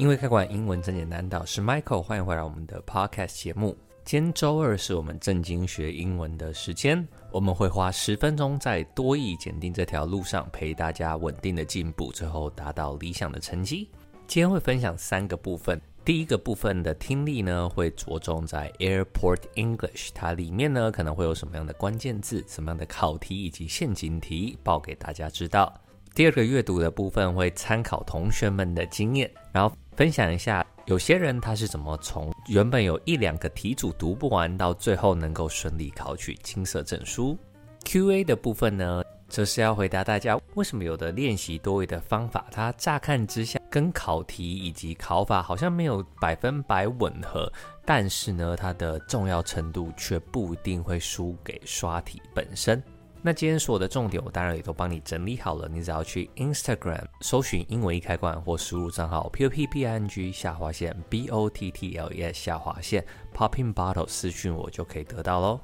因为开罐，英文真简单，导师 Michael，欢迎回来我们的 Podcast 节目。今天周二是我们正经学英文的时间，我们会花十分钟在多义检定这条路上陪大家稳定的进步，最后达到理想的成绩。今天会分享三个部分，第一个部分的听力呢会着重在 Airport English，它里面呢可能会有什么样的关键字、什么样的考题以及陷阱题，报给大家知道。第二个阅读的部分会参考同学们的经验，然后分享一下有些人他是怎么从原本有一两个题组读不完，到最后能够顺利考取金色证书。Q&A 的部分呢，则是要回答大家为什么有的练习多维的方法，它乍看之下跟考题以及考法好像没有百分百吻合，但是呢，它的重要程度却不一定会输给刷题本身。那今天所有的重点，我当然也都帮你整理好了。你只要去 Instagram 搜寻英文一开罐，或输入账号 p o p p i n g 下划线 b o t t l e s 下划线 popping bottle 私讯我就可以得到喽。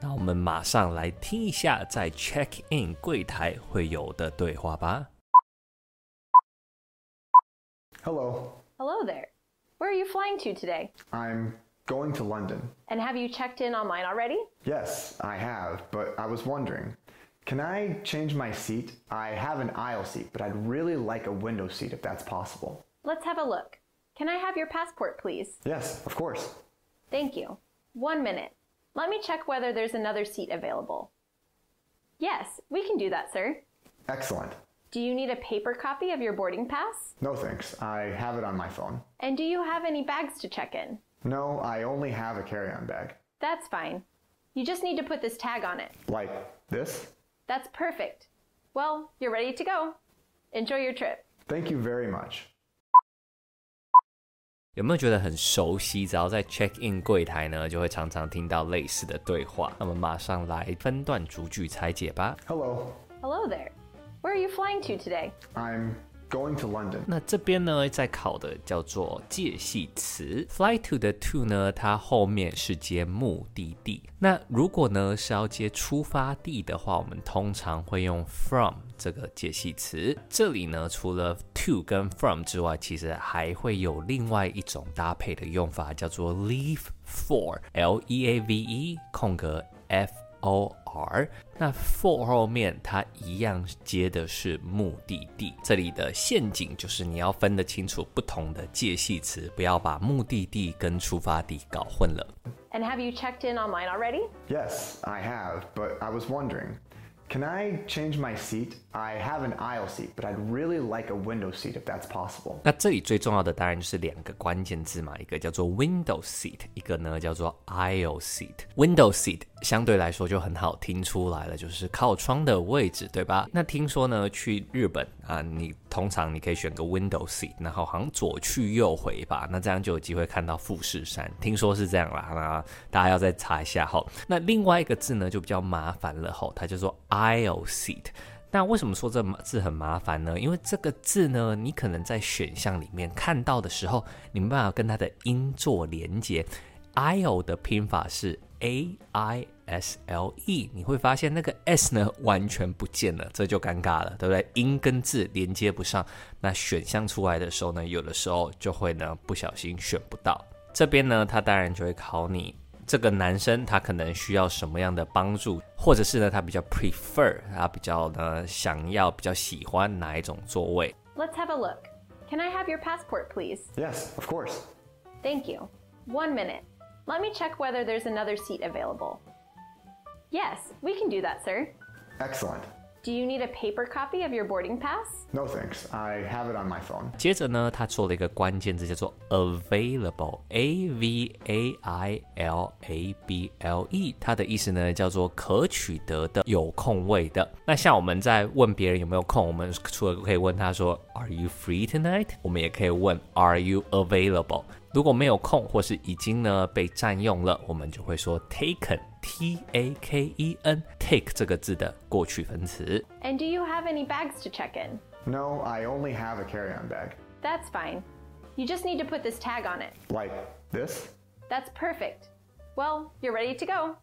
那我们马上来听一下在 check in 柜台会有的对话吧。Hello. Hello there. Where are you flying to today? I'm Going to London. And have you checked in online already? Yes, I have, but I was wondering, can I change my seat? I have an aisle seat, but I'd really like a window seat if that's possible. Let's have a look. Can I have your passport, please? Yes, of course. Thank you. One minute. Let me check whether there's another seat available. Yes, we can do that, sir. Excellent. Do you need a paper copy of your boarding pass? No thanks. I have it on my phone. And do you have any bags to check in? No, I only have a carry-on bag. That's fine. You just need to put this tag on it. Like this? That's perfect. Well, you're ready to go. Enjoy your trip. Thank you very much. 有没有觉得很熟悉？只要在 check in 柜台呢，就会常常听到类似的对话。那么马上来分段逐句拆解吧。Hello. Hello there. Where are you flying to today? I'm Going to London。那这边呢，在考的叫做介系词。Fly to 的 to 呢，它后面是接目的地。那如果呢是要接出发地的话，我们通常会用 from 这个介系词。这里呢，除了 to 跟 from 之外，其实还会有另外一种搭配的用法，叫做 leave for。L E A V E 空格 F。O R，那 for 后面它一样接的是目的地。这里的陷阱就是你要分得清楚不同的介系词，不要把目的地跟出发地搞混了。And have you checked in online already? Yes, I have, but I was wondering. Can I change my seat? I have an aisle seat, but I'd really like a window seat if that's possible. 那这里最重要的当然就是两个关键字嘛，一个叫做 window seat，一个呢叫做 aisle seat。window seat 相对来说就很好听出来了，就是靠窗的位置，对吧？那听说呢，去日本啊，你通常你可以选个 window seat，然后好像左去右回吧，那这样就有机会看到富士山。听说是这样啦，那大家要再查一下哈。那另外一个字呢就比较麻烦了哈，它叫做 aisle seat。那为什么说这字很麻烦呢？因为这个字呢，你可能在选项里面看到的时候，你没办法跟它的音做连接。aisle 的拼法是 a i s l e，你会发现那个 s 呢完全不见了，这就尴尬了，对不对？音跟字连接不上，那选项出来的时候呢，有的时候就会呢不小心选不到。这边呢，他当然就会考你。这个男生他可能需要什么样的帮助，或者是呢，他比较 prefer，他比较呢想要比较喜欢哪一种座位？Let's have a look. Can I have your passport, please? Yes, of course. Thank you. One minute. Let me check whether there's another seat available. Yes, we can do that, sir. Excellent. Do you need a paper copy of your boarding pass? No thanks. I have it on my phone. 接着呢，他做了一个关键字，叫做 available，a v a i l a b l e，它的意思呢叫做可取得的、有空位的。那像我们在问别人有没有空，我们除了可以问他说 Are you free tonight？我们也可以问 Are you available？ 如果没有空或是已经呢被占用了，我们就会说 taken，t a k e n，take 这个字的过去分词。And do you have any bags to check in? No, I only have a carry-on bag. That's fine. You just need to put this tag on it. Like this? That's perfect. Well, you're ready to go.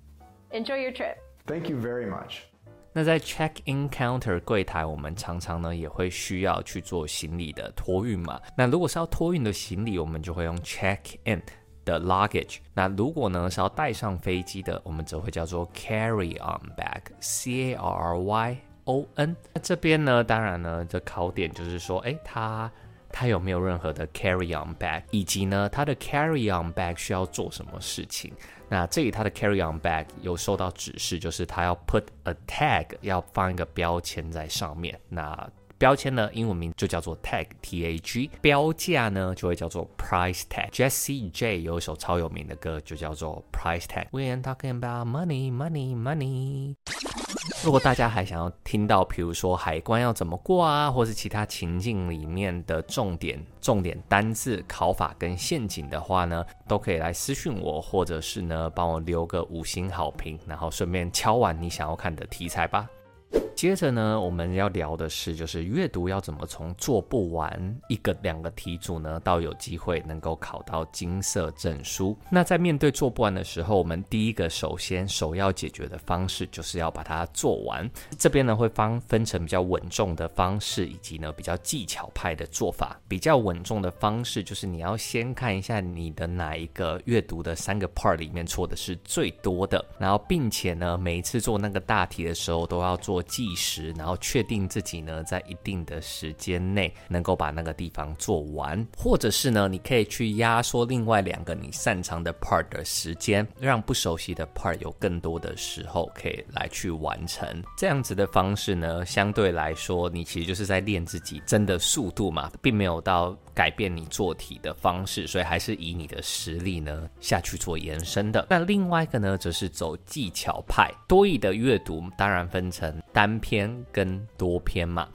Enjoy your trip. Thank you very much. 那在 check in counter 柜台，我们常常呢也会需要去做行李的托运嘛。那如果是要托运的行李，我们就会用 check in 的 luggage。那如果呢是要带上飞机的，我们则会叫做 carry on bag，C A R R Y O N。那这边呢，当然呢，这考点就是说，诶，它。他有没有任何的 carry on bag，以及呢，他的 carry on bag 需要做什么事情？那这里他的 carry on bag 有受到指示，就是他要 put a tag，要放一个标签在上面。那标签呢，英文名就叫做 tag，T A G。标价呢，就会叫做 price tag。Jessie J 有一首超有名的歌，就叫做 price tag。We are talking about money, money, money。如果大家还想要听到，比如说海关要怎么过啊，或是其他情境里面的重点、重点单字、考法跟陷阱的话呢，都可以来私讯我，或者是呢帮我留个五星好评，然后顺便敲完你想要看的题材吧。接着呢，我们要聊的是，就是阅读要怎么从做不完一个两个题组呢，到有机会能够考到金色证书。那在面对做不完的时候，我们第一个首先首要解决的方式，就是要把它做完。这边呢会分分成比较稳重的方式，以及呢比较技巧派的做法。比较稳重的方式，就是你要先看一下你的哪一个阅读的三个 part 里面错的是最多的，然后并且呢每一次做那个大题的时候都要做记。计时，然后确定自己呢在一定的时间内能够把那个地方做完，或者是呢，你可以去压缩另外两个你擅长的 part 的时间，让不熟悉的 part 有更多的时候可以来去完成。这样子的方式呢，相对来说，你其实就是在练自己真的速度嘛，并没有到改变你做题的方式，所以还是以你的实力呢下去做延伸的。那另外一个呢，则是走技巧派。多义的阅读当然分成单。篇跟多篇嘛，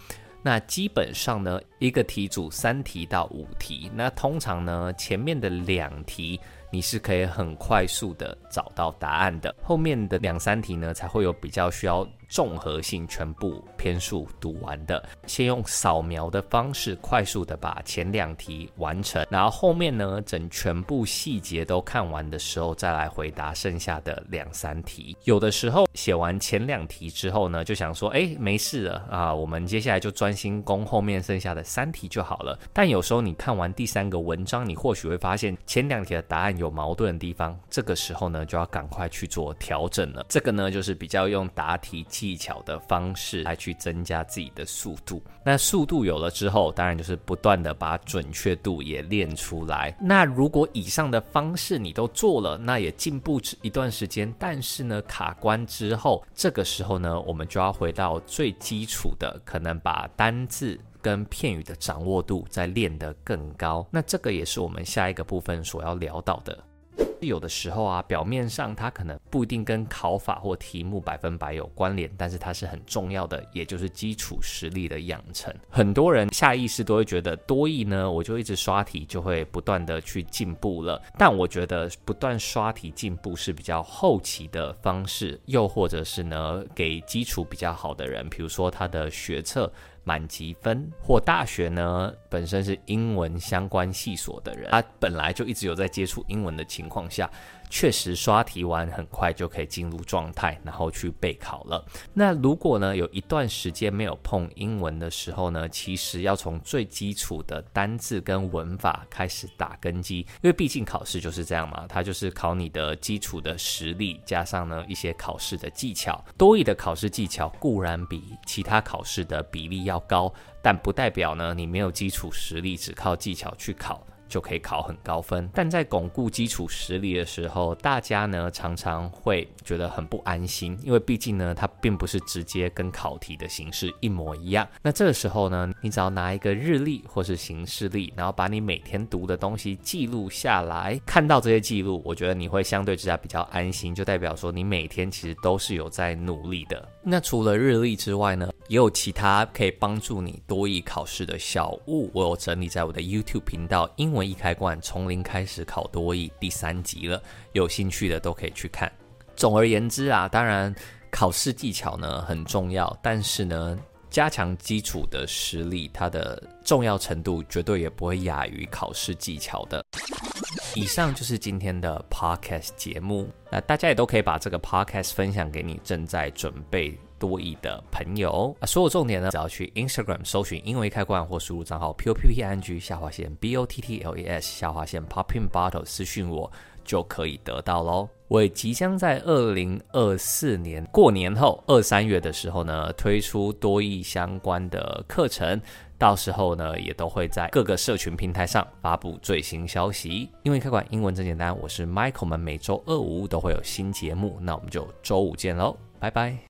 那基本上呢，一个题组三题到五题，那通常呢，前面的两题你是可以很快速的找到答案的，后面的两三题呢，才会有比较需要。综合性全部篇数读完的，先用扫描的方式快速的把前两题完成，然后后面呢，整全部细节都看完的时候，再来回答剩下的两三题。有的时候写完前两题之后呢，就想说，哎，没事了啊，我们接下来就专心攻后面剩下的三题就好了。但有时候你看完第三个文章，你或许会发现前两题的答案有矛盾的地方，这个时候呢，就要赶快去做调整了。这个呢，就是比较用答题。技巧的方式来去增加自己的速度。那速度有了之后，当然就是不断的把准确度也练出来。那如果以上的方式你都做了，那也进步一段时间。但是呢，卡关之后，这个时候呢，我们就要回到最基础的，可能把单字跟片语的掌握度再练得更高。那这个也是我们下一个部分所要聊到的。有的时候啊，表面上它可能不一定跟考法或题目百分百有关联，但是它是很重要的，也就是基础实力的养成。很多人下意识都会觉得多益呢，我就一直刷题就会不断的去进步了。但我觉得不断刷题进步是比较后期的方式，又或者是呢，给基础比较好的人，比如说他的学测。满级分或大学呢，本身是英文相关系所的人，他本来就一直有在接触英文的情况下。确实刷题完很快就可以进入状态，然后去备考了。那如果呢，有一段时间没有碰英文的时候呢，其实要从最基础的单字跟文法开始打根基，因为毕竟考试就是这样嘛，它就是考你的基础的实力，加上呢一些考试的技巧。多益的考试技巧固然比其他考试的比例要高，但不代表呢你没有基础实力，只靠技巧去考。就可以考很高分，但在巩固基础实力的时候，大家呢常常会觉得很不安心，因为毕竟呢，它并不是直接跟考题的形式一模一样。那这个时候呢，你只要拿一个日历或是行事历，然后把你每天读的东西记录下来，看到这些记录，我觉得你会相对之下比较安心，就代表说你每天其实都是有在努力的。那除了日历之外呢，也有其他可以帮助你多益考试的小物，我有整理在我的 YouTube 频道“英文易开罐，从零开始考多益”第三集了，有兴趣的都可以去看。总而言之啊，当然考试技巧呢很重要，但是呢，加强基础的实力，它的重要程度绝对也不会亚于考试技巧的。以上就是今天的 Podcast 节目，那大家也都可以把这个 Podcast 分享给你正在准备多益的朋友。啊，所有重点呢，只要去 Instagram 搜寻英文开罐或输入账号 p o p p n g 下划线 b o t t l e s 下划线 popping bottle 私讯我就可以得到喽。我也即将在二零二四年过年后二三月的时候呢，推出多益相关的课程。到时候呢，也都会在各个社群平台上发布最新消息。因为开馆，英文真简单，我是 Michael，们每周二五都会有新节目，那我们就周五见喽，拜拜。